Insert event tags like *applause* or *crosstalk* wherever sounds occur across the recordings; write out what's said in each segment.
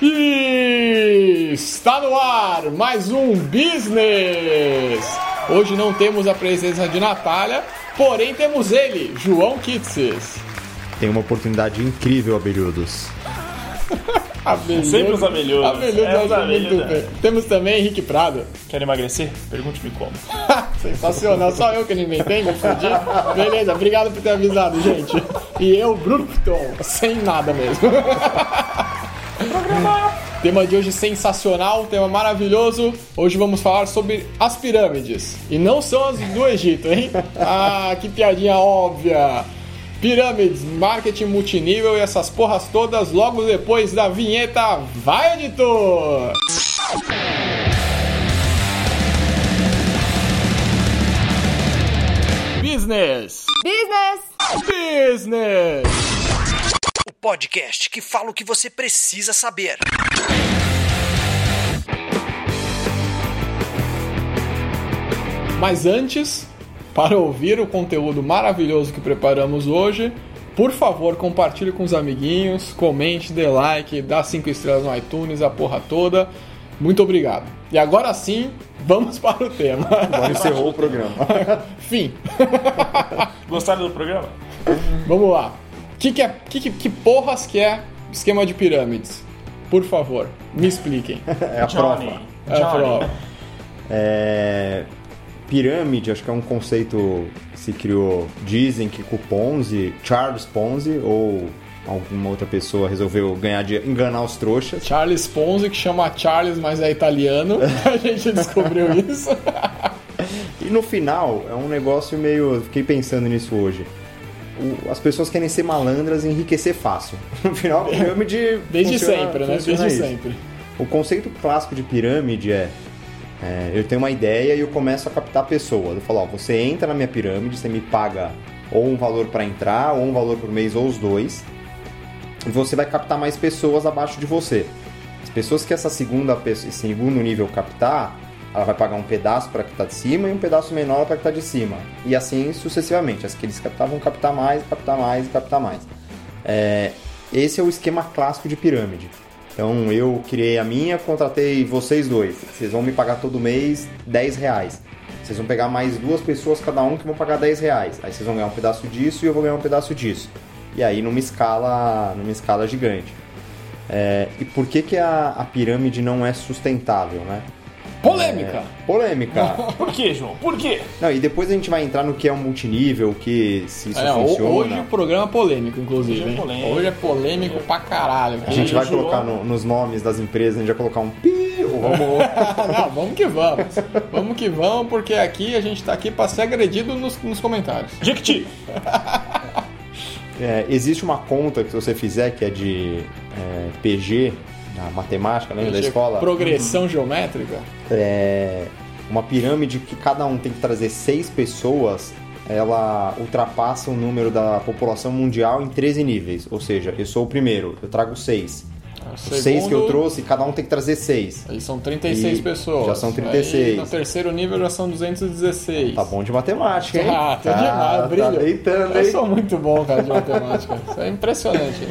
E está no ar mais um Business! Hoje não temos a presença de Natália, porém temos ele, João Kitses. Tem uma oportunidade incrível, Abelhudos. *laughs* Abelhudo. Sempre os abelhudos. Abelhudo, É, os abelhudos, bem. Temos também Henrique Prado. Quer emagrecer? Pergunte-me como. *laughs* Sensacional, só eu que não inventei, me fudi. Beleza, obrigado por ter avisado, gente. E eu, Bruton, sem nada mesmo. *laughs* Tema de hoje sensacional, tema maravilhoso. Hoje vamos falar sobre as pirâmides. E não são as do Egito, hein? *laughs* Ah, que piadinha óbvia. Pirâmides, marketing multinível e essas porras todas logo depois da vinheta. Vai, editor! Business! Business! Business! Podcast que fala o que você precisa saber. Mas antes, para ouvir o conteúdo maravilhoso que preparamos hoje, por favor, compartilhe com os amiguinhos, comente, dê like, dá 5 estrelas no iTunes, a porra toda. Muito obrigado. E agora sim, vamos *laughs* para o tema. Agora encerrou o programa. *laughs* Fim. Gostaram do programa? Vamos lá. Que, que, é, que, que, que porras que é esquema de pirâmides? Por favor, me expliquem. *laughs* É a Johnny. prova. É a prova. É, Pirâmide, acho que é um conceito que se criou. Dizem que com o Ponzi, Charles Ponzi, ou alguma outra pessoa resolveu ganhar de enganar os trouxas. Charles Ponzi, que chama Charles, mas é italiano. *laughs* A gente descobriu isso. E no final, é um negócio meio. Fiquei pensando nisso hoje. O- As pessoas querem ser malandras e enriquecer fácil. *laughs* No final, a pirâmide. Desde funciona- sempre, né? Desde isso. sempre. O conceito clássico de pirâmide é, é, eu tenho uma ideia e eu começo a captar pessoas. Eu falo, ó, você entra na minha pirâmide, você me paga ou um valor para entrar, ou um valor por mês, ou os dois. E você vai captar mais pessoas abaixo de você. As pessoas que essa segunda esse segundo nível captar, ela vai pagar um pedaço para que está de cima e um pedaço menor para que está de cima. E assim sucessivamente. As que eles captavam captar mais, captar mais e captar mais. É, esse é o esquema clássico de pirâmide. Então eu criei a minha, contratei vocês dois. Vocês vão me pagar todo mês 10 reais. Vocês vão pegar mais duas pessoas cada um que vão pagar 10 reais. Aí vocês vão ganhar um pedaço disso e eu vou ganhar um pedaço disso. E aí numa escala, numa escala gigante. É, e por que, que a, a pirâmide não é sustentável, né? Polêmica. É, polêmica. *laughs* Por quê, João? Por quê? não, e depois a gente vai entrar no que é um multinível, que se isso É, funciona. hoje o programa é polêmico, inclusive. Hoje é polêmico. Hoje é polêmico pra caralho. A gente vai João. colocar no- nos nomes das empresas, a gente vai colocar um pi, ou vamos *laughs* Não, vamos que vamos. Vamos que vamos, porque aqui a gente tá aqui pra ser agredido nos, nos comentários. Jequiti. *laughs* É, existe uma conta que você fizer que é de é, PG, da matemática, lembra da escola? Progressão geométrica. É, uma pirâmide que cada um tem que trazer seis pessoas, ela ultrapassa o número da população mundial em 13 níveis. Ou seja, eu sou o primeiro, eu trago seis. Os seis que eu trouxe, cada um tem que trazer seis. Aí são 36 E pessoas. já são 36. Aí, no terceiro nível já são 216. Tá bom de matemática, hein? Ah, tá demais, brilho. Tá deitando, Eu hein? sou muito bom, cara, de matemática. Isso é impressionante.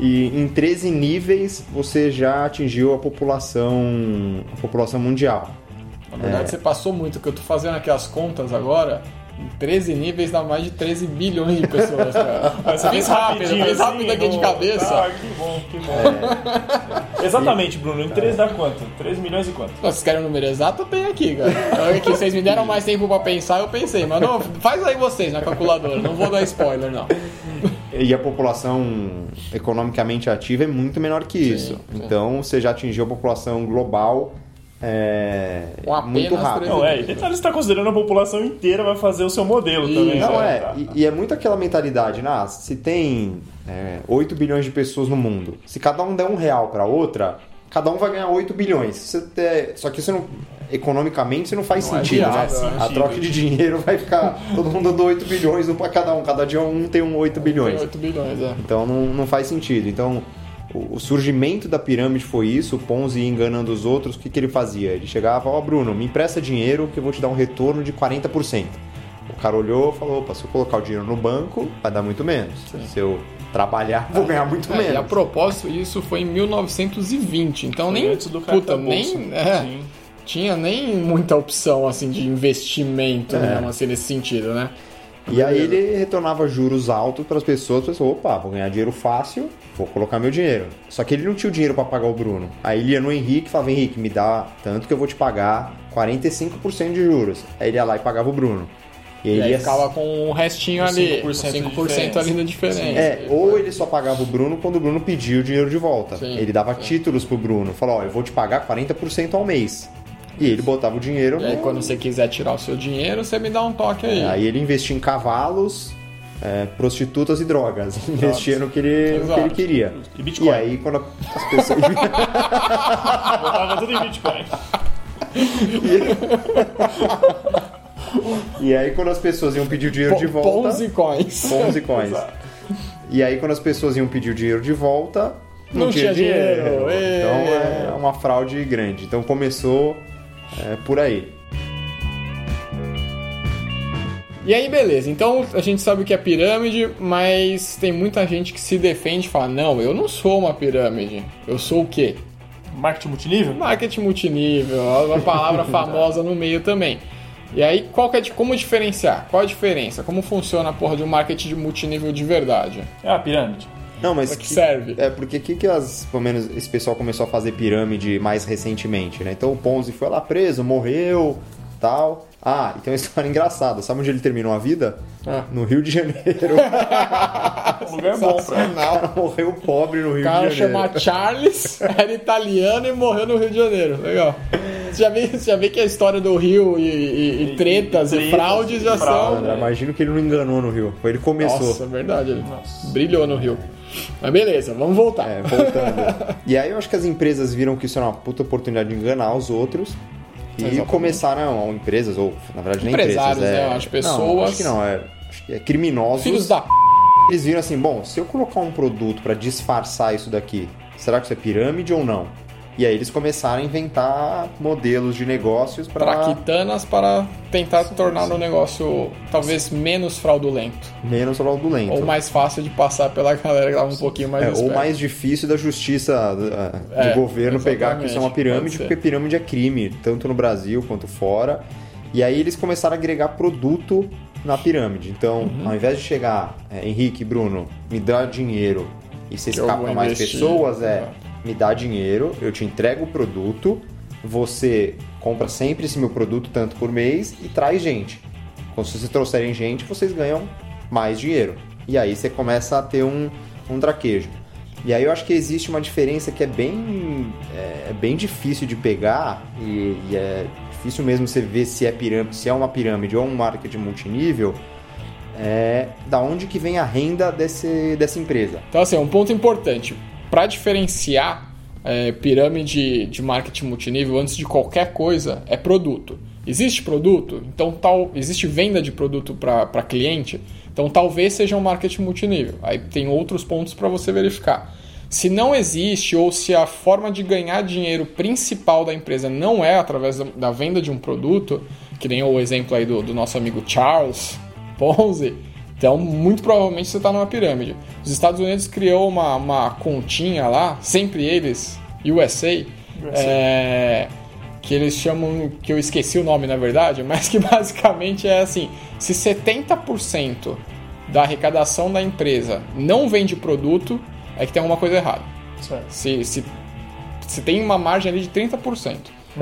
E em 13 níveis você já atingiu a população, a população mundial. Na verdade, É. você passou muito, que eu tô fazendo aqui as contas agora. Em 13 níveis dá mais de 13 bilhões de pessoas, cara. *laughs* Você fez rápido, Rapidinho, fez rápido assim, aqui de cabeça. Ah, que bom, que bom. *laughs* Exatamente, Bruno. Em 3 dá quanto? 3 milhões e quanto? Vocês querem o número exato? Eu tenho aqui, cara. Então, que vocês me deram mais tempo pra pensar, eu pensei. Mas não, faz aí vocês na calculadora. Não vou dar spoiler, não. E a população economicamente ativa é muito menor que isso. sim. Então você já atingiu a população global é, muito rápido. 13 Não, é. E detalhe, você tá considerando a população inteira vai fazer o seu modelo Ih, também. Não né? é, Tá. e, e é muito aquela mentalidade, né? Ah, se tem é, 8 bilhões de pessoas no mundo, se cada um der um real para outra, cada um vai ganhar 8 bilhões. Você ter- só que isso não, economicamente isso não faz Não é sentido, viável, né? né? A troca de dinheiro vai ficar todo mundo dando 8 bilhões um para cada um, cada dia um tem um 8 bilhões. 8 bilhões, é. Então não, não faz sentido. Então o, surgimento da pirâmide foi isso, o Ponzi enganando os outros, o que, que ele fazia? Ele chegava e falava, ó Bruno, me empresta dinheiro que eu vou te dar um retorno de 40%. O cara olhou e falou, opa, se eu colocar o dinheiro no banco, vai dar muito menos. Se eu trabalhar, vou ganhar muito É, e a menos. propósito, isso foi em 1920, então nem Antes do puta, nem é, Sim. Tinha nem muita opção assim de investimento É. mesmo, assim nesse sentido, né? E aí ele retornava juros altos para as pessoas, as pessoas, opa, vou ganhar dinheiro fácil, vou colocar meu dinheiro. Só que ele não tinha o dinheiro para pagar o Bruno. Aí ele ia no Henrique e falava, Henrique, me dá tanto que eu vou te pagar 45% de juros. Aí ele ia lá e pagava o Bruno. E, E ele aí ia... ficava com o restinho Com ali, 5% de 5% ali da diferença. É, ou ele só pagava o Bruno quando o Bruno pedia o dinheiro de volta. Sim, ele dava sim. títulos pro Bruno, falou, ó, eu vou te pagar 40% ao mês. E ele botava o dinheiro E aí no- quando você quiser tirar o seu dinheiro, você me dá um toque aí. Aí ele investia em cavalos, é, prostitutas e drogas. *laughs* Investia no que ele, no que Exato. ele queria. E Bitcoin. E aí quando as pessoas. *laughs* Botava tudo em Bitcoin. *laughs* e aí quando as pessoas iam pedir o dinheiro de volta. Ponzi coins. Ponzi coins. E aí quando as pessoas iam pedir o dinheiro de volta. Não, Não tinha, tinha dinheiro. dinheiro. Então é uma fraude grande. Então começou é, por aí. E aí, beleza. Então a gente sabe o que é pirâmide, mas tem muita gente que se defende e fala: Não, eu não sou uma pirâmide. Eu sou o quê? Marketing multinível? Marketing multinível, uma palavra *laughs* famosa no meio também. E aí, qual que é de, como diferenciar? Qual a diferença? Como funciona a porra de um marketing de multinível de verdade? É a pirâmide. Não, mas Pra que serve? É, porque que que as, pelo menos esse pessoal começou a fazer pirâmide mais recentemente, né? Então o Ponzi foi lá preso, morreu, tal. Ah, e tem uma *laughs* história engraçada. Sabe onde ele terminou a vida? Ah. No Rio de Janeiro. *laughs* Um lugar bom pra o cara morreu pobre no Rio O cara de Janeiro. chama Charles, *laughs* era italiano e morreu no Rio de Janeiro. Legal. Você já vê, você já vê que a história do Rio e, e- e tretas e, fraudes e já fraude. são. Imagino que ele não enganou no Rio. Foi ele que começou. Nossa, é verdade. Ele Nossa. brilhou no Rio. Mas beleza, vamos voltar. É, voltando. e aí eu acho que as empresas viram que isso era uma puta oportunidade de enganar os outros. E Exatamente. começaram, empresas, ou na verdade nem Empresários, empresas, é... né? As Não, pessoas- acho que não, é, acho que é criminosos. Filhos da p. Eles viram assim, bom, se eu colocar um produto para disfarçar isso daqui, será que isso é pirâmide ou não? E aí eles começaram a inventar modelos de negócios para traquitanas para tentar tornar o negócio talvez menos fraudulento. menos fraudulento. Ou mais fácil de passar pela galera que tava um pouquinho mais É, ou mais difícil da justiça uh, de É, governo pegar que isso é uma pirâmide, porque pirâmide é crime, tanto no Brasil quanto fora. E aí eles começaram a agregar produto na pirâmide. Então, Uhum. ao invés de chegar, é, Henrique, Bruno, me dá dinheiro e você escapa mais investir. pessoas, é, Exato. Me dá dinheiro, eu te entrego o produto, você compra sempre esse meu produto tanto por mês e traz gente. Então, se vocês trouxerem gente, vocês ganham mais dinheiro. E aí você começa a ter um, um traquejo. E aí eu acho que existe uma diferença que é bem, é, é bem difícil de pegar e, e é difícil mesmo você ver se é, pirâmide, se é uma pirâmide ou um marketing multinível, é da onde que vem a renda desse, dessa empresa. Então, assim, um ponto importante. Para diferenciar é, pirâmide de marketing multinível antes de qualquer coisa, é produto. Existe produto? Então, tal, existe venda de produto para cliente? Então, talvez seja um marketing multinível. Aí tem outros pontos para você verificar. Se não existe ou se a forma de ganhar dinheiro principal da empresa não é através da, da venda de um produto, que nem o exemplo aí do, do nosso amigo Charles Ponzi, então muito provavelmente você está numa pirâmide. Os Estados Unidos criou uma, uma continha lá, sempre eles, USA, é, que eles chamam, que eu esqueci o nome na verdade, *laughs* mas que basicamente é assim: se 70% da arrecadação da empresa não vende produto, é que tem alguma coisa errada. Certo. Se, se, se tem uma margem ali de 30%.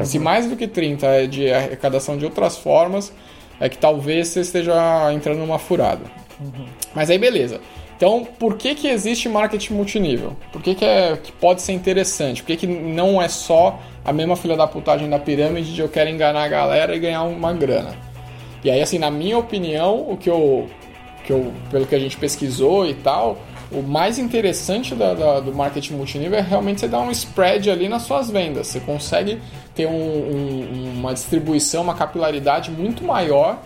Se mais do que 30% é de arrecadação de outras formas, é que talvez você esteja entrando numa furada. Mas aí beleza. Então, por que, que existe marketing multinível? Por que, que, é, que pode ser interessante? Por que, que não é só a mesma filha da putagem da pirâmide de eu quero enganar a galera e ganhar uma grana? E aí, assim, na minha opinião, o que eu, que eu pelo que a gente pesquisou e tal, o mais interessante da- da- do marketing multinível é realmente você dar um spread ali nas suas vendas. Você consegue ter um- um- uma distribuição, uma capilaridade muito maior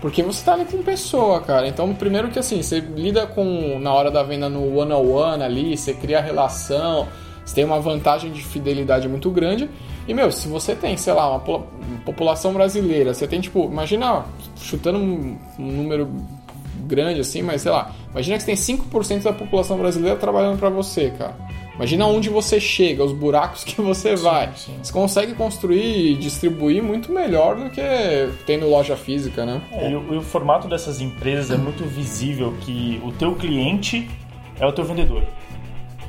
porque você tá ali com pessoa, cara. Então, primeiro que assim, você lida com na hora da venda no one on one ali, você cria relação, você tem uma vantagem de fidelidade muito grande. E meu, se você tem, sei lá, uma po- população brasileira, você tem tipo, imagina chutando um, um número grande assim, mas sei lá, Imagina que você tem 5% da população brasileira trabalhando para você, cara. Imagina onde você chega, os buracos que você vai. sim. Você consegue construir e distribuir muito melhor do que tendo loja física, né? É, e, o, e o formato dessas empresas é muito visível que o teu cliente é o teu vendedor.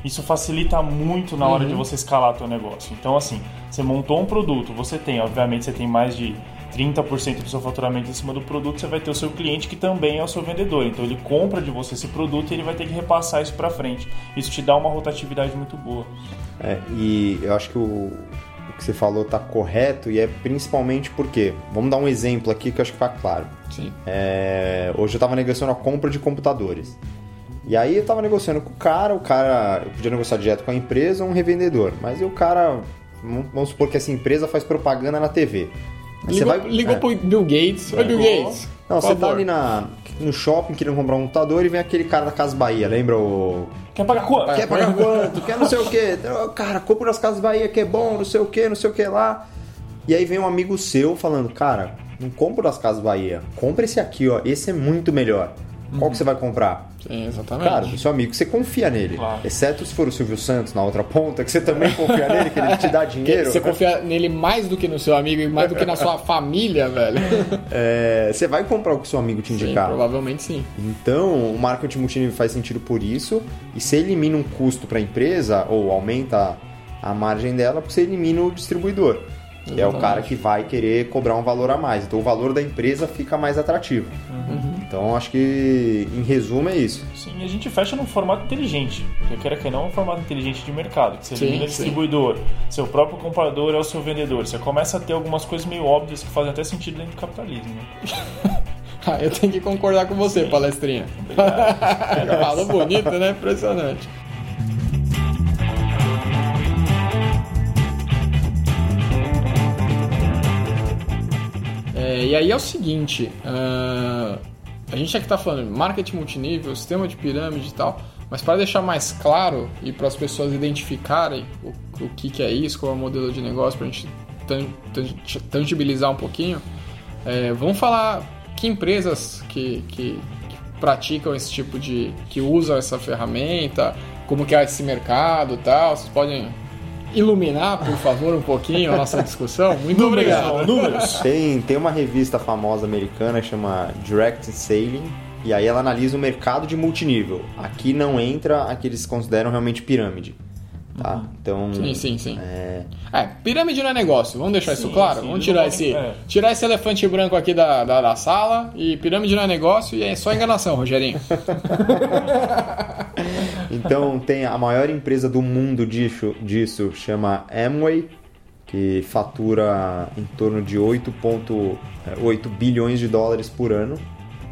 Isso facilita muito na hora de você escalar teu negócio. Então, assim, você montou um produto, você tem, obviamente, você tem mais de 30% do seu faturamento em cima do produto, você vai ter o seu cliente que também é o seu vendedor. Então, ele compra de você esse produto e ele vai ter que repassar isso para frente. Isso te dá uma rotatividade muito boa. É, e eu acho que o, o que você falou tá correto e é principalmente porque, vamos dar um exemplo aqui que eu acho que tá claro. Sim. É, hoje eu tava negociando a compra de computadores. E aí eu tava negociando com o cara, o cara, eu podia negociar direto com a empresa ou um revendedor, mas e o cara, vamos supor que essa empresa faz propaganda na TV. Ligou, vai- ligou é. pro Bill Gates. Oi, Bill Ligou. Gates. Não, você tá favor. ali na, no shopping querendo comprar um computador e vem aquele cara da Casa Bahia, lembra o. Quer pagar quanto? Quer pagar quanto? Quer não sei o quê? Cara, compra nas Casas Bahia que é bom, não sei o quê, não sei o que lá. E aí vem um amigo seu falando, cara, não compra das Casas Bahia, compra esse aqui, ó, esse é muito melhor. Qual que você vai comprar? Sim, exatamente. Cara, do seu amigo, você confia nele. Claro. Exceto se for o Silvio Santos na outra ponta, que você também confia nele, que ele te dá *laughs* dinheiro. Você confia nele mais do que no seu amigo e mais do que na sua família, velho. *laughs* É, você vai comprar o que seu amigo te Sim, indicar. provavelmente sim. Então, o marketing multinível faz sentido por isso. E você elimina um custo para a empresa, ou aumenta a margem dela, você elimina o distribuidor. Que é o cara que vai querer cobrar um valor a mais. Então, o valor da empresa fica mais atrativo. Então, acho que, em resumo, é isso. Sim, e a gente fecha num formato inteligente. Porque queira que não, é um formato inteligente de mercado. Que você Sim, elimina sim. distribuidor, seu próprio comprador é o seu vendedor. Você começa a ter algumas coisas meio óbvias que fazem até sentido dentro do capitalismo. né? *laughs* Ah, eu tenho que concordar com você, palestrinha. *laughs* Falou bonito, né? Impressionante. É, e aí é o seguinte, ah, a gente aqui tá falando de marketing multinível, sistema de pirâmide e tal, mas para deixar mais claro e para as pessoas identificarem o, o que, que é isso, qual é o modelo de negócio, para a gente tan- tan- tangibilizar um pouquinho, é, vamos falar que empresas que, que- que praticam esse tipo de. que usam essa ferramenta, como que é esse mercado e tal. Vocês podem iluminar, por favor, um pouquinho a nossa discussão? Muito obrigado. Números. Tem, tem uma revista famosa americana que chama Direct Sailing. E aí ela analisa o mercado de multinível. Aqui não entra a que eles consideram realmente pirâmide. Tá? Então. Sim, sim, sim. É, É, pirâmide não é negócio, vamos deixar isso Sim, claro? sim, vamos tirar não- esse, é. tirar esse elefante branco aqui da, da, da sala e pirâmide não é negócio e é só enganação, Rogerinho. *laughs* Então tem a maior empresa do mundo disso, disso chama Amway, que fatura em torno de 8,8 bilhões de dólares por ano.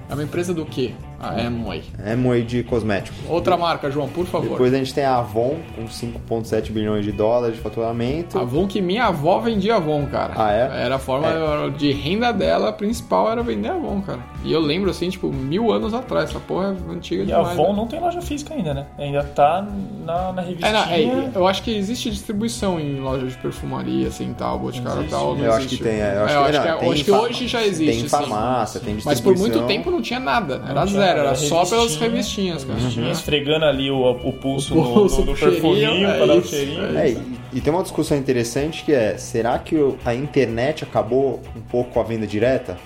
É uma empresa do quê? A Amway. Amway de cosméticos. Outra marca, João, por favor. Depois a gente tem a Avon com 5,7 bilhões de dólares de faturamento. Avon que minha avó vendia Avon, cara. Ah, é? Era a forma de renda dela principal era vender Avon, cara. E eu lembro assim, tipo, mil anos atrás. Essa porra é antiga E a demais. Avon né? não tem loja física ainda, né? Ainda tá na, na É, revistinha. não, é, eu acho que existe distribuição em lojas de perfumaria, assim, tal, boticário e Existe. tal. não Eu acho que tem, é, eu acho É, que, é- tem hoje já existe, Tem sim. farmácia, tem Mas por distribuição. muito tempo não tinha nada. Era Não zero, era era só pelas revistinha, revistinhas, cara. Revistinha, esfregando ali o, o pulso, O pulso, no, no, perfuminho é pra dar o cheirinho. É, e, e tem uma discussão interessante que é, será que a internet acabou um pouco com a venda direta?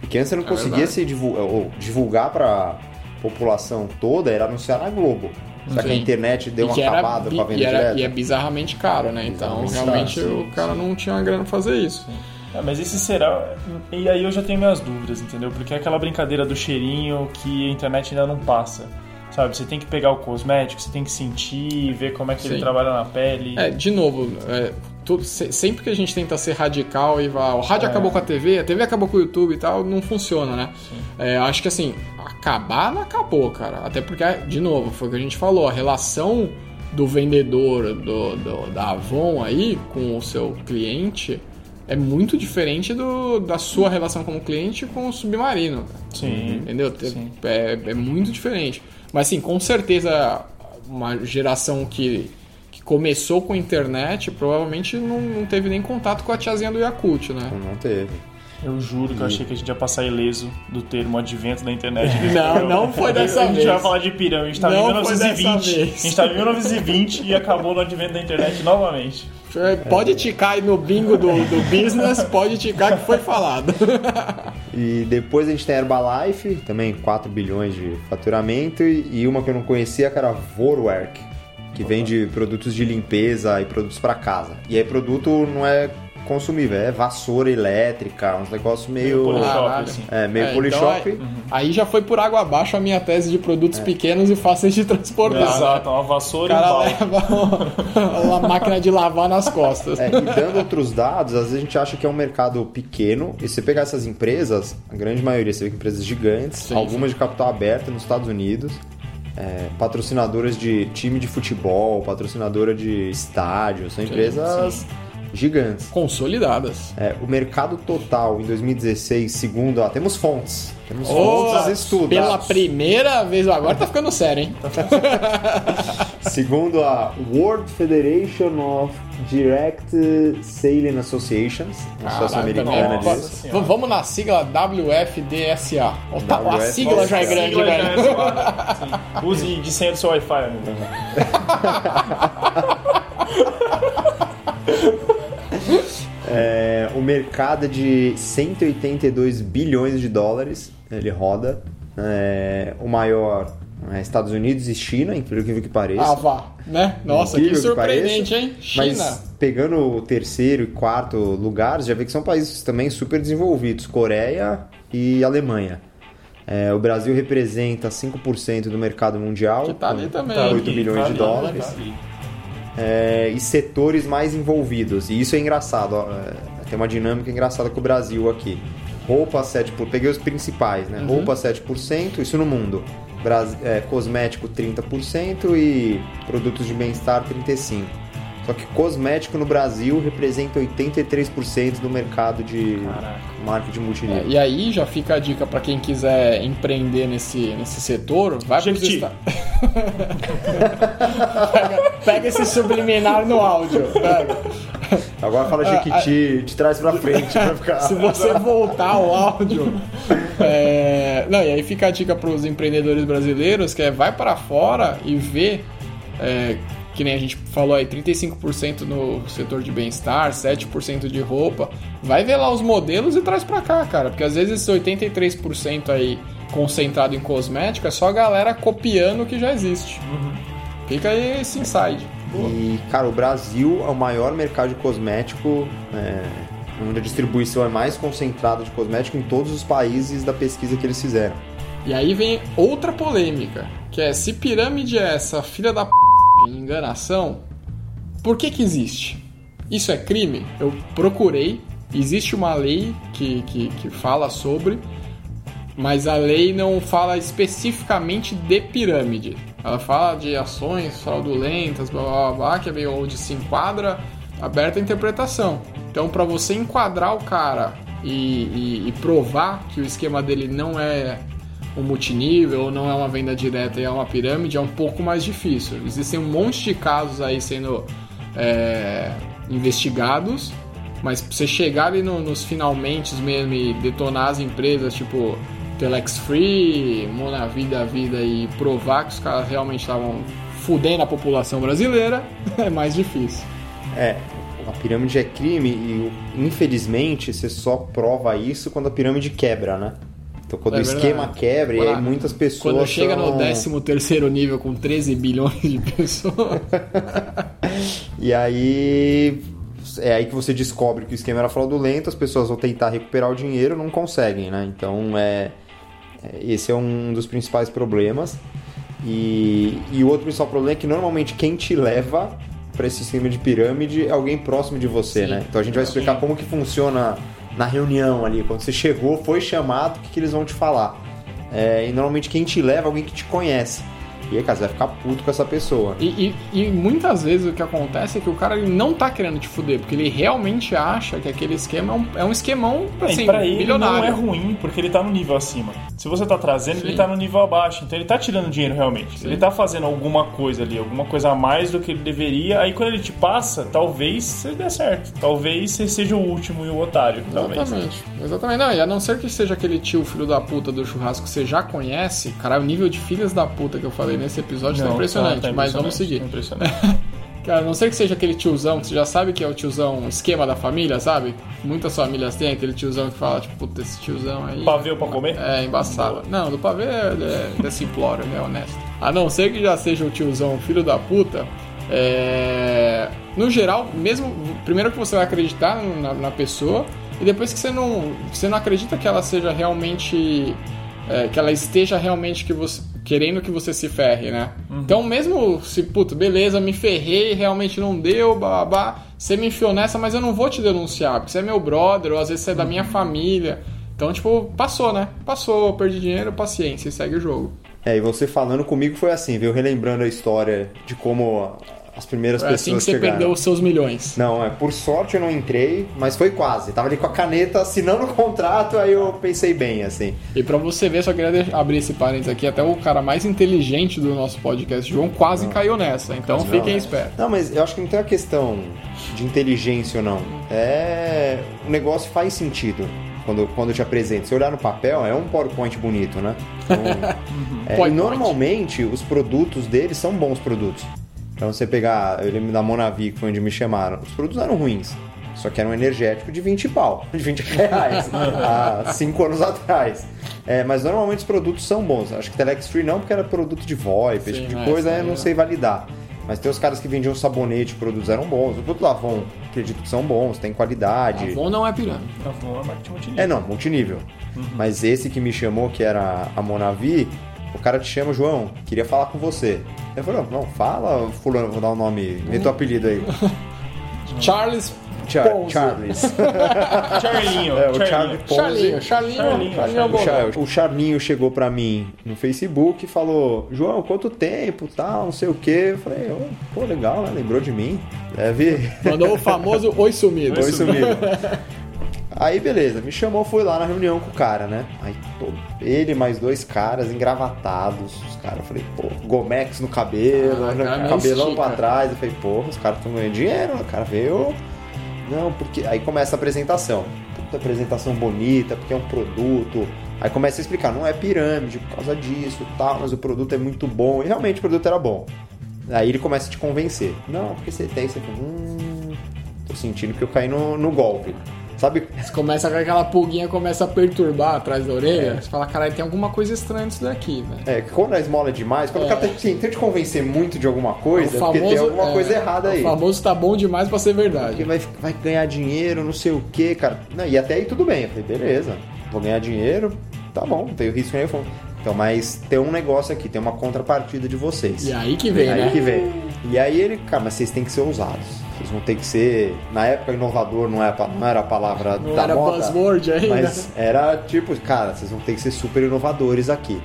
Porque antes você não É conseguia se divulgar, ou divulgar para população toda, era anunciar na Globo. Será que a Sim. internet deu uma era acabada com a venda e, era, direta? e é bizarramente caro, né? Então, Bizarramente realmente, caro, o cara não tinha grana pra fazer isso. É, mas esse será. E aí eu já tenho minhas dúvidas, entendeu? Porque é aquela brincadeira do cheirinho que a internet ainda não passa. Sabe? Você tem que pegar o cosmético, você tem que sentir, ver como é que ele Sim. trabalha na pele. É, de novo, é, tudo- se- sempre que a gente tenta ser radical e vai, o rádio É. acabou com a TV, a TV acabou com o YouTube e tal, não funciona, né? É, acho que assim, acabar não acabou, cara. Até porque, de novo, foi o que a gente falou, a relação do vendedor do, do- da Avon aí com o seu cliente é muito diferente do, da sua relação como cliente com o submarino. Sim. Entendeu? Sim. É, é muito diferente. Mas assim, com certeza uma geração que, que começou com a internet provavelmente não, não teve nem contato com a tiazinha do Yakult, né? Não teve. Eu juro que eu achei que a gente ia passar ileso do termo advento da internet. *laughs* Não, não foi dessa A gente vez. vai falar de pirâmide. A gente tá Não em foi dessa 1920. vez. A gente tá em 1920 e acabou no advento da internet novamente. É, Pode ticar aí no bingo do, do business, pode ticar que foi falado. *laughs* E depois a gente tem a Herbalife, também 4 bilhões de faturamento, e e uma que eu não conhecia que era a Vorwerk, que vende produtos de limpeza e produtos para casa. E aí produto não é consumível, é vassoura elétrica, uns negócios meio... Polishop, Caralho. assim. É, meio É, polishop. então aí, aí já foi por água abaixo a minha tese de produtos pequenos e fáceis de transportar. Exato, uma O vassoura e um cara balde. leva *laughs* uma máquina de lavar nas costas. É, e dando outros dados, às vezes a gente acha que é um mercado pequeno. E se você pegar essas empresas, a grande maioria, você vê que empresas gigantes, Sim, algumas de capital aberto nos Estados Unidos, é, patrocinadoras de time de futebol, patrocinadora de estádio, são empresas gigantes. Consolidadas. É, o mercado total em 2016, segundo, ó, temos fontes. Temos Oh, fontes estudadas. pela primeira vez, agora tá ficando sério, hein? *laughs* Segundo a World Federation of Direct Sailing Associations, a associação Caralho, americana disso. V- Vamos na sigla WFDSA. Tá- A WFDSA. sigla já é grande, já velho. é. Sim. Use de senha do seu Wi-Fi, amigo. É, *laughs* mercado é de 182 bilhões de dólares, ele roda. É, o maior é Estados Unidos e China, incrível que pareça. Ah, vá, né? Nossa, Incrível que que pareça, surpreendente, hein? China. Mas pegando o terceiro e quarto lugares, já vê que são países também super desenvolvidos, Coreia e Alemanha. É, o Brasil representa 5% do mercado mundial, Que tá ali também. 8 ali, bilhões tá de dólares. tá ali. é, e setores mais envolvidos. E isso é engraçado. ó, é, tem uma dinâmica engraçada com o Brasil aqui. Roupa 7%, peguei os principais, né? Roupa 7%, isso no mundo. Bras- é, cosmético 30% e produtos de bem-estar 35%. Só que cosmético no Brasil representa 83% do mercado de Caraca. marketing É, multinível. e aí já fica a dica pra quem quiser empreender nesse, nesse setor, vai. Esta- *laughs* pega, pega esse subliminar no áudio. pega. Agora fala Jequiti, te traz pra frente pra ficar. *laughs* Se você voltar ao áudio. é, Não, e aí fica a dica para os empreendedores brasileiros, que é vai para fora e vê, é, que nem a gente falou aí, 35% no setor de bem-estar, 7% de roupa. Vai ver lá os modelos e traz para cá, cara. Porque às vezes esse 83% aí concentrado em cosmético é só a galera copiando o que já existe. Fica aí esse insight. E, cara, o Brasil é o maior mercado de cosmético, é, onde a distribuição é mais concentrada de cosmético em todos os países da pesquisa que eles fizeram. E aí vem outra polêmica, que é se pirâmide é essa filha da p... enganação, por que que existe? Isso é crime? Eu procurei, existe uma lei que, que, que fala sobre, mas a lei não fala especificamente de pirâmide. Ela fala de ações fraudulentas, blá blá blá, que é meio onde se enquadra aberta a interpretação. Então, para você enquadrar o cara e, e- e provar que o esquema dele não é um multinível ou não é uma venda direta e é uma pirâmide, é um pouco mais difícil. Existem um monte de casos aí sendo é, investigados, mas pra você chegar ali no- nos finalmente mesmo e detonar as empresas, tipo Telex Free, Monavi da vida e provar que os caras realmente estavam fudendo a população brasileira, *laughs* é mais difícil. É, a pirâmide é crime e, infelizmente, você só prova isso quando a pirâmide quebra, né? Então, quando É o esquema quebra, e Quando aí a- muitas pessoas. Quando chega no são- 13 terceiro nível com 13 bilhões de pessoas, *laughs* E aí. É aí que você descobre que o esquema era fraudulento, as pessoas vão tentar recuperar o dinheiro, não conseguem, né? Então é. É- Esse é um dos principais problemas. E, e o outro principal problema é que normalmente quem te leva para esse esquema de pirâmide é alguém próximo de você, Sim. né? Então a gente vai explicar como que funciona na reunião ali. Quando você chegou, foi chamado, o que, que eles vão te falar. É, e normalmente quem te leva é alguém que te conhece. E aí, cara, você vai ficar puto com essa pessoa. E, e- e muitas vezes o que acontece é que o cara ele não tá querendo te fuder, porque ele realmente acha que aquele esquema é um, é um esquemão É, assim, e pra ele milionário. não é ruim, porque ele tá no nível acima. Se você tá trazendo, ele tá no nível abaixo, então ele tá tirando dinheiro realmente. Ele tá fazendo alguma coisa ali, alguma coisa a mais do que ele deveria. Aí quando ele te passa, talvez você dê certo. Talvez você seja o último e o otário. Talvez. Exatamente. Exatamente. Não, e a não ser que seja aquele tio filho da puta do churrasco que você já conhece, cara, o nível de filhas da puta que eu falei nesse episódio tá Não, impressionante. tá mas vamos seguir. Tá impressionante. *laughs* Cara, a não ser que seja aquele tiozão, que você já sabe que é o tiozão esquema da família, sabe? Muitas famílias têm aquele tiozão que fala, tipo, puta, esse tiozão aí. Pavê pra comer? É, embaçado. Não, do pavê é, é, é simplório, ele é honesto. A não ser que já seja o tiozão filho da puta, é... No geral, mesmo. Primeiro que você vai acreditar na, na pessoa, e depois que você não, você não acredita que ela seja realmente. é, que ela esteja realmente que você, querendo que você se ferre, né? Então, mesmo se, puto, beleza, me ferrei, realmente não deu, babá, você me enfiou nessa, mas eu não vou te denunciar, porque você é meu brother, ou às vezes você é da minha família. Então, tipo, passou, né? Passou, perdi dinheiro, paciência, e segue o jogo. É, e você falando comigo foi assim, viu? Relembrando a história de como as primeiras Foi pessoas assim que você chegaram. perdeu os seus milhões. Não, é, por sorte eu não entrei, mas foi quase. Tava ali com a caneta assinando o contrato, aí eu pensei bem, assim. E pra você ver, só queria abrir esse parênteses aqui, até o cara mais inteligente do nosso podcast, João, quase caiu nessa. Então fiquem Não, espertos. Não, mas eu acho que não tem a questão de inteligência ou não. É. O negócio faz sentido. Quando, quando eu te apresento, se olhar no papel, é um PowerPoint bonito, né? Então, *laughs* é, e normalmente os produtos deles são bons produtos. Então você pegar, eu lembro da Monavi, que foi onde me chamaram, os produtos eram ruins. Só que era um energético de 20 pau, de 20 *laughs* reais, há 5 anos atrás. É, mas normalmente os produtos são bons. Acho que Telex Free não, porque era produto de VoIP, esse tipo de né, coisa, aí, não né? sei validar. Mas tem os caras que vendiam sabonete, produtos eram bons. O produto Lavon, acredito que são bons, tem qualidade. Avon não é pirâmide. Não, não é marketing multinível. É, não, multinível. Mas esse que me chamou, que era a Monavi, o cara te chama, João, queria falar com você. Eu falei, não, fala, fulano, vou dar o nome, meta o apelido aí. *laughs* Charles Char Ponzi. Charles. *laughs* Charlinho. É, o Charlie Charlinho. Charlinho, Charlinho, Charlinho, Charlinho é o O, Charlinho chegou pra mim no Facebook e falou: João, quanto tempo, tal, não sei o quê. Eu falei: "Ô, pô, legal, né? Lembrou de mim. Deve. Mandou o famoso Oi Sumido. Foi sumido. *laughs* Aí beleza, me chamou, fui lá na reunião com o cara, né? Aí todo, ele e mais dois caras engravatados. Os caras, eu falei, pô, Gomex no cabelo, Ah, né, cara, meio cabelão estica. pra trás. Eu falei, porra, os caras estão ganhando dinheiro, o cara veio. Não, porque. Aí começa a apresentação. Puta apresentação bonita, porque é um produto. Aí começa a explicar, não é pirâmide por causa disso e tal, mas o produto é muito bom. E realmente o produto era bom. Aí ele começa a te convencer. Não, porque você tem, você fala, hum, tô sentindo que eu caí no, no golpe. Sabe? Você começa com aquela pulguinha começa a perturbar atrás da orelha. É. Você fala, caralho, tem alguma coisa estranha nisso daqui, velho. É, quando a esmola é demais, quando É. o cara tenta, tenta te convencer muito de alguma coisa, é porque tem alguma é, coisa errada aí. O famoso tá bom demais pra ser verdade. Porque vai, vai ganhar dinheiro, não sei o que, cara. Não, e até aí tudo bem. Eu falei, beleza, vou ganhar dinheiro, tá bom, não tenho risco nenhum. Então, mas tem um negócio aqui, tem uma contrapartida de vocês. E aí que vem, aí né? que vem. E aí ele, cara, mas vocês têm que ser ousados. Vocês vão ter que ser. Na época, inovador não, é, a pa- não era a palavra Não da era moda. buzzword ainda. Mas era tipo, cara, vocês vão ter que ser super inovadores aqui.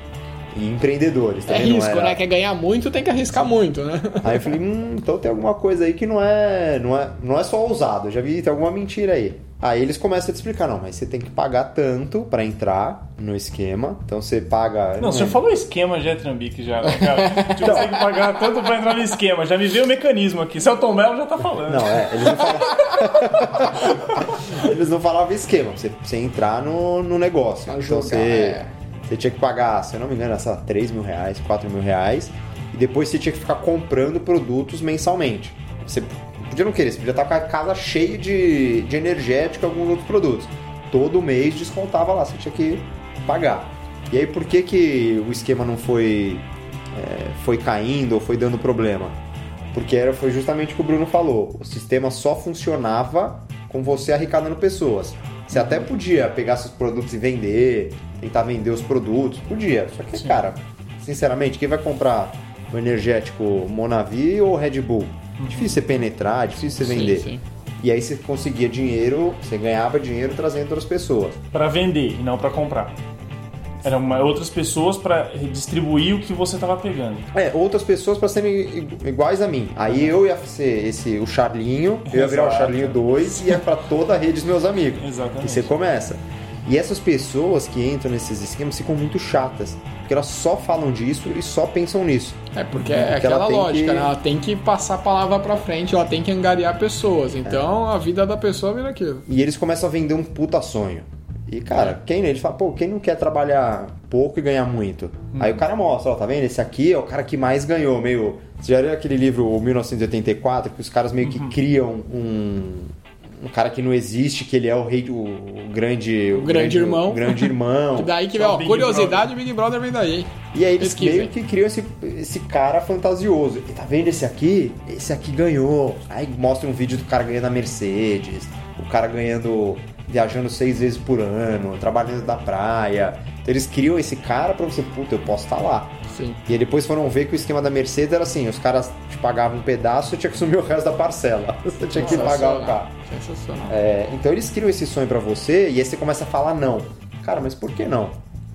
E empreendedores É risco, era. né? Quer ganhar muito, tem que arriscar muito, né? *laughs* Aí eu falei, hum, então tem alguma coisa aí que não é, não é, não é só ousado. Eu já vi, tem alguma mentira aí. Aí eles começam a te explicar, não, mas você tem que pagar tanto pra entrar no esquema. Então você paga. Não, você já falou esquema já, Trambique, já, né, cara? *laughs* Tipo, você tem que pagar tanto pra entrar no esquema. Já me veio o mecanismo aqui. Celton Mello já tá falando. Não, é, eles não falavam. *laughs* eles não falavam esquema, você, você entrar no, no negócio. Então jogar, você, é. Você tinha que pagar, se eu não me engano, essa 3 mil reais, 4 mil reais. E depois você tinha que ficar comprando produtos mensalmente. Você podia não querer, você podia estar com a casa cheia de, de energético e alguns outros produtos. Todo mês descontava lá, você tinha que pagar. E aí por que, que o esquema não foi, é, foi caindo ou foi dando problema? Porque era, foi justamente o que o Bruno falou. O sistema só funcionava com você arrecadando pessoas. Você até podia pegar seus produtos e vender, tentar vender os produtos, podia. Só que, cara, sinceramente, quem vai comprar o energético Monavi ou Red Bull? Difícil você penetrar, difícil você Sim, vender. sim. E aí você conseguia dinheiro, você ganhava dinheiro trazendo outras pessoas. Pra vender e não pra comprar. Eram outras pessoas pra distribuir o que você tava pegando. É, outras pessoas para serem iguais a mim. Aí eu ia ser esse, o Charlinho, eu ia virar o. Charlinho 2 e ia para toda a rede dos meus amigos. Exatamente. E você começa. E essas pessoas que entram nesses esquemas ficam muito chatas, porque elas só falam disso e só pensam nisso. É, porque é Porque ela aquela tem lógica, que- né? Ela tem que passar a palavra pra frente, ela tem que angariar pessoas. Então a vida da pessoa vira aquilo. E eles começam a vender um puta sonho. E, cara, quem ele fala, pô, quem não quer trabalhar pouco e ganhar muito? Aí o cara mostra, ó, tá vendo? Esse aqui é o cara que mais ganhou, meio. Você já leu aquele livro, o 1984, que os caras meio que criam um. Um cara que não existe, que ele é o rei, o, o grande. O grande irmão. O grande irmão. Que *laughs* daí que vem, ó, Big curiosidade, Big Brother vem daí. E aí eles meio que criam esse, esse cara fantasioso. E tá vendo esse aqui? Esse aqui ganhou. Aí mostra um vídeo do cara ganhando a Mercedes, o cara ganhando, viajando seis vezes por ano, trabalhando da praia. Eles criam esse cara pra você, puta, eu posso estar lá. Sim. E aí depois foram ver que o esquema da Mercedes era assim, os caras te pagavam um pedaço e tinha que assumir o resto da parcela. *laughs* Você tinha que pagar o carro. Sensacional. É, então eles criam esse sonho pra você e aí você começa a falar não. Cara, mas por que não?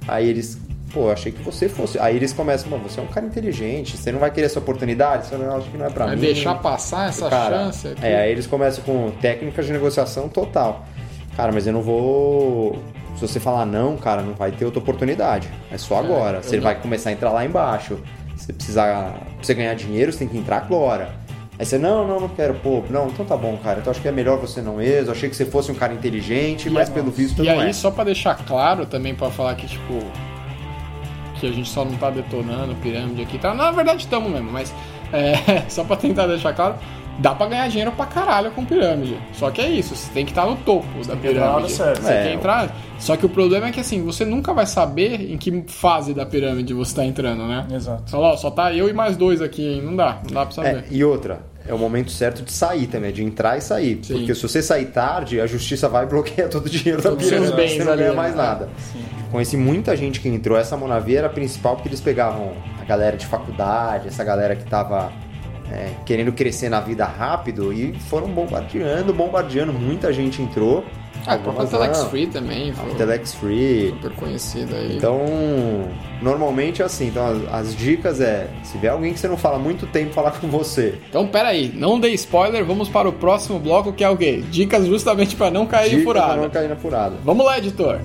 Aí eles, pô, eu achei que você fosse. Aí eles começam, bom, você é um cara inteligente, você não vai querer essa oportunidade? Você não acha que não é pra Vai mim. deixar passar essa Cara, chance aqui. É, aí eles começam com técnicas de negociação total. Cara, mas eu não vou. Se você falar não, cara, não vai ter outra oportunidade. É só agora. eu você não- vai começar a entrar lá embaixo. Se precisar. Pra você ganhar dinheiro, você tem que entrar agora. Aí você, não, não, não quero, pô, não, então tá bom, cara. Então acho que é melhor você não mesmo. Achei que você fosse um cara inteligente, mas pelo visto E não aí, é. só pra deixar claro também, pra falar que, tipo, que a gente só não tá detonando pirâmide aqui, tá? Na verdade, estamos mesmo, mas é, *laughs* só pra tentar deixar claro, dá pra ganhar dinheiro pra caralho com pirâmide. Só que é isso, você tem que estar no topo da que entrar na hora pirâmide. certa. Você É. tem que entrar. Só que o problema é que, assim, você nunca vai saber em que fase da pirâmide você tá entrando, né? Exato. Só, ó, só tá eu e mais dois aqui, hein? Não dá, não dá pra saber. É, e outra, é o momento certo de sair também, de entrar e sair. Sim. Porque se você sair tarde, a justiça vai bloquear *laughs* todo o dinheiro da Todos pirâmide, seus você bens não ganha ali, mais né? nada. Conheci muita gente que entrou, essa Monavia era a principal porque eles pegavam a galera de faculdade, essa galera que tava é, querendo crescer na vida rápido e foram bombardeando, bombardeando. Muita gente entrou. Ah, a própria Telex. Free também, foi A Telex Free. super conhecida aí. Então, normalmente é assim. Então, as, as dicas é: se vê alguém que você não fala muito tempo falar com você, Então, pera aí, não dei spoiler, vamos para o próximo bloco que é o quê? Dicas justamente para não cair em dica pra furada. não cair na furada. Vamos lá, editor.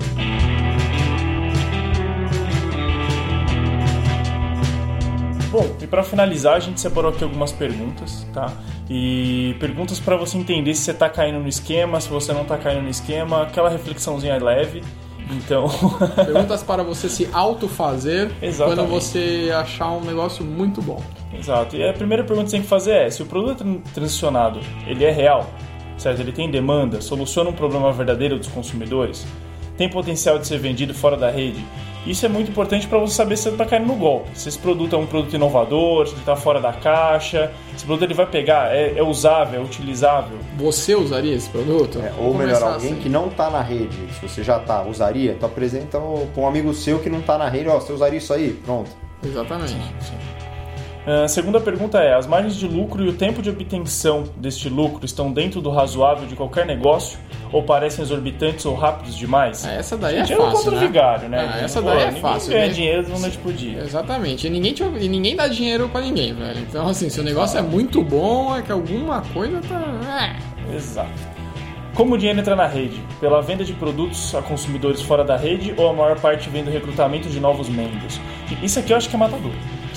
Bom, e pra finalizar, a gente separou aqui algumas perguntas, tá? E perguntas pra você entender se você tá caindo no esquema, se você não tá caindo no esquema, aquela reflexãozinha leve. Então, *laughs* Perguntas para você se autofazer quando você achar um negócio muito bom. exato. E a primeira pergunta que você tem que fazer é: se o produto tran- transicionado ele é real, certo? Ele tem demanda, soluciona um problema verdadeiro dos consumidores, tem potencial de ser vendido fora da rede. Isso é muito importante para você saber se você está caindo no golpe. Se esse produto é um produto inovador, se ele está fora da caixa, se o produto ele vai pegar, é, é usável, é utilizável. Você usaria esse produto? É, Vou ou melhor, alguém assim. que não tá na rede, se você já tá, usaria, tu apresenta para um amigo seu que não tá na rede, ó, você usaria isso aí? Pronto. Exatamente. A segunda pergunta é: as margens de lucro e o tempo de obtenção deste lucro estão dentro do razoável de qualquer negócio ou parecem exorbitantes ou rápidos demais? Ah, Essa daí Gente, é é um fácil, contra né? vigário, né? Ah, essa Pô, daí é ninguém fácil, ganha né? dinheiro de uma noite por dia. Exatamente. E ninguém, te- e ninguém dá dinheiro pra ninguém, velho. Então, assim, se o negócio é muito bom, é que alguma coisa tá. É. Exato. Como o dinheiro entra na rede? Pela venda de produtos a consumidores fora da rede ou a maior parte vem do recrutamento de novos membros? Isso aqui eu acho que é matador.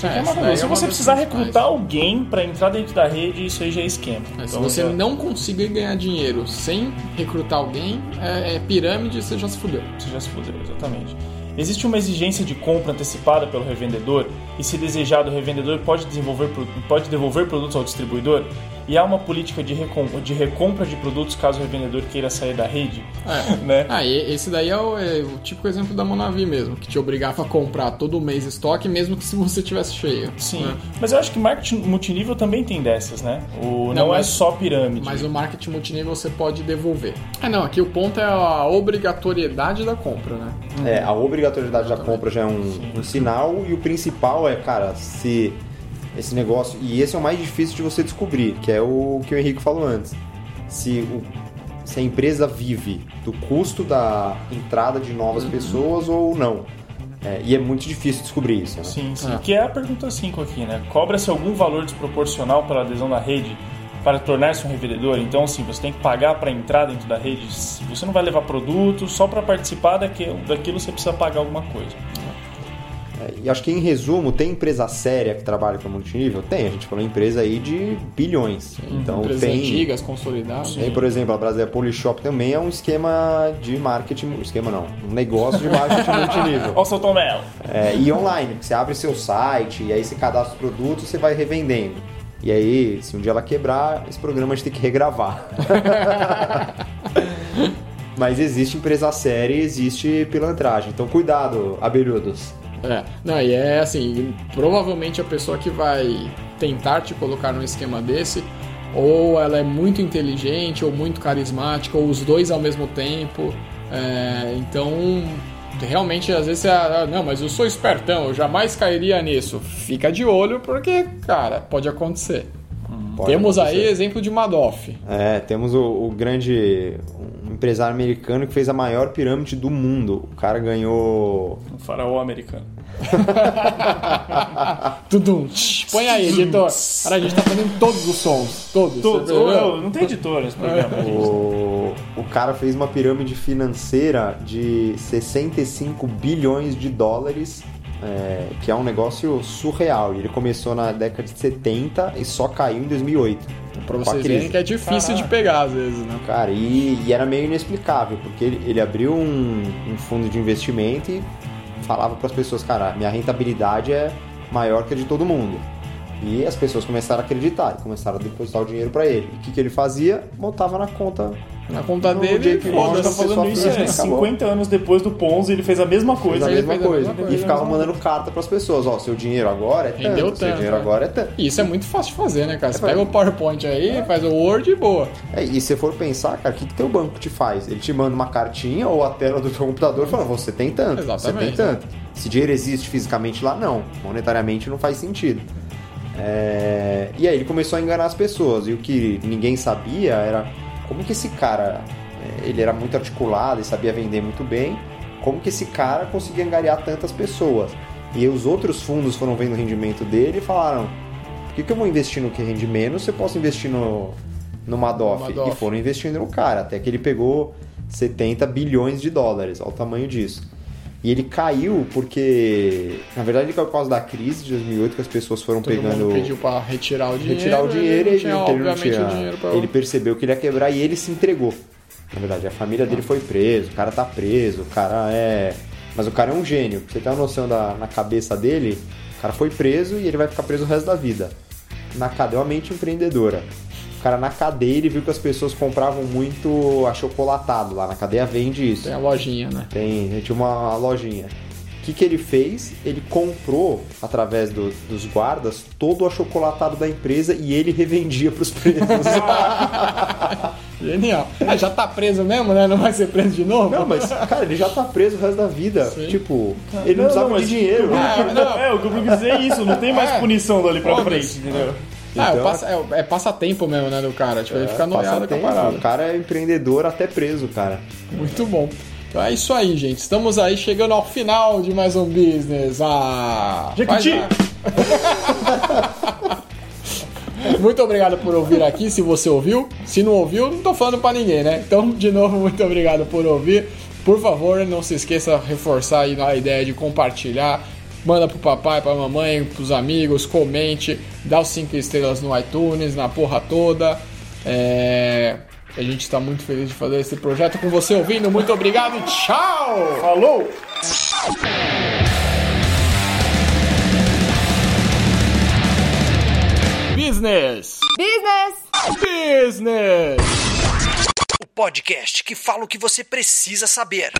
Aqui É, é, daí Se você precisar recrutar alguém pra entrar dentro da rede, isso aí já é esquema. Mas se Então, você já- não conseguir ganhar dinheiro sem recrutar alguém, é, é pirâmide você já se fudeu. Você já se fudeu, exatamente. Existe uma exigência de compra antecipada pelo revendedor e, se desejado, o revendedor pode, desenvolver, pode devolver produtos ao distribuidor? E há uma política de, recom- de recompra de produtos caso o revendedor queira sair da rede? É. *laughs* Né? Ah, e esse daí é o, é o típico exemplo da Monavi mesmo, que te obrigava a comprar todo mês estoque, mesmo que se você tivesse cheio. Sim, né? mas eu acho que marketing multinível também tem dessas, né? O, não, é mas- só pirâmide. Mas o marketing multinível você pode devolver. Ah, não, aqui o ponto é a obrigatoriedade da compra, né? É, a obrigatoriedade da compra já é um, um sinal e o principal é, cara, se esse negócio. E esse é o mais difícil de você descobrir, que é o que o Henrique falou antes. Se, o, se a empresa vive do custo da entrada de novas pessoas ou não. É, e é muito difícil descobrir isso, né? Sim, sim. Ah. Que é a pergunta 5 aqui, né? Cobra-se algum valor desproporcional pela adesão da rede? para tornar-se um revendedor. Então, assim, você tem que pagar para entrar dentro da rede. Você não vai levar produto, só para participar daquilo, daquilo você precisa pagar alguma coisa. E acho que em resumo, tem empresa séria que trabalha com multinível? Tem, a gente falou empresa aí de bilhões. então Empresas tem. antigas, consolidadas. Tem, por exemplo, a Brasília Polishop também é um esquema de marketing, esquema não, um negócio de marketing *laughs* multinível. Ó, o Tomel. É, e online, você abre seu site e aí você cadastra os produtos e você vai revendendo. E aí, se um dia ela quebrar, esse programa a gente tem que regravar. *laughs* Mas existe empresa séria e existe pilantragem. Então cuidado, abelhudos. É, não, e é assim, provavelmente a pessoa que vai tentar te colocar num esquema desse, ou ela é muito inteligente, ou muito carismática, ou os dois ao mesmo tempo. É, então, realmente, às vezes você, ah, não, mas eu sou espertão, eu jamais cairia nisso. Fica de olho, porque, cara, pode acontecer. Pode Temos aí acontecer. exemplo de Madoff. É, temos o, o grande um empresário americano que fez a maior pirâmide do mundo. O cara ganhou. Um faraó americano. *laughs* Tudum. Põe aí, editor. Cara, a gente tá fazendo todos os sons. Todos. Todos. Ô, Não tem editor nesse programa. gente. O, o cara fez uma pirâmide financeira de 65 bilhões de dólares, é, que é um negócio surreal. Ele começou na década de 70 e só caiu em 2008. Pra com a vocês verem que é difícil de pegar às vezes, né? Cara, e, e era meio inexplicável, porque ele, ele abriu um, um fundo de investimento e falava para as pessoas, cara, minha rentabilidade é maior que a de todo mundo. E as pessoas começaram a acreditar, começaram a depositar o dinheiro para ele. E o que, que ele fazia? Botava na conta. Na conta dele, A gente tá falando isso é Acabou. 50 anos depois do Ponzi, ele fez a mesma Fez coisa. a ele mesma fez a coisa. mesma coisa. E ficava mandando carta para as pessoas, ó, seu dinheiro agora é tanto, Rendeu seu tanto, dinheiro é. agora é tanto. E Isso é muito fácil de fazer, né, cara? Você pega o PowerPoint aí, faz o Word e boa. É, e se for pensar, cara, o que, que teu banco te faz? Ele te manda uma cartinha ou a tela do teu computador falando, você tem tanto, você Exatamente, tem tanto. Se dinheiro existe fisicamente lá, não. Monetariamente não faz sentido. É, E aí ele começou a enganar as pessoas. E o que ninguém sabia era como que esse cara, é, ele era muito articulado e sabia vender muito bem, como que esse cara conseguia angariar tantas pessoas. E os outros fundos foram vendo o rendimento dele e falaram, por que, que eu vou investir no que rende menos se eu posso investir no, no Madoff? Madoff. E foram investindo no cara, até que ele pegou 70 bilhões de dólares, olha o tamanho disso. E ele caiu porque, na verdade, ele por causa da crise de 2008, que as pessoas foram Todo pegando mundo pediu pra retirar o dinheiro. retirar o dinheiro e ele ele, não tinha, ele não tinha- o dinheiro pra... ele percebeu que ele ia quebrar e ele se entregou. Na verdade, a família dele foi preso, o cara tá preso, o cara é. Mas o cara é um gênio. Pra você ter uma noção da, na cabeça dele, o cara foi preso e ele vai ficar preso o resto da vida. Na cadeia, uma mente empreendedora. O cara na cadeia ele viu que as pessoas compravam muito achocolatado lá. Na cadeia vende isso. Tem a lojinha, né? Tem, tinha uma lojinha. O que, que ele fez? Ele comprou, através do- dos guardas, todo o achocolatado da empresa e ele revendia para os presos. *laughs* Genial. Ah, já tá preso mesmo, né? Não vai ser preso de novo? não, mas, cara, ele já tá preso o resto da vida. Sim. Tipo, ele não, Não, precisava não, de dinheiro. Ah, não. *laughs* É, o que eu quis dizer é isso, não tem mais É. punição dali pra frente, entendeu? Ah, é, Então- passa, é, é passatempo mesmo, né, do cara. Tipo, ele fica noiado com a parada. O cara é empreendedor até preso, cara. Muito bom. Então é isso aí, gente. Estamos aí chegando ao final de mais um business. Ah, Jequiti! *laughs* Muito obrigado por ouvir aqui, se você ouviu. Se não ouviu, não tô falando pra ninguém, né? Então, de novo, muito obrigado por ouvir. Por favor, não se esqueça de reforçar aí a ideia de compartilhar. Manda pro papai, pra mamãe, pros amigos, comente, dá os 5 estrelas no iTunes, na porra toda. É... A gente está muito feliz de fazer esse projeto com você ouvindo. Muito obrigado e tchau! Falou! Business! Business! Business! O podcast que fala o que você precisa saber.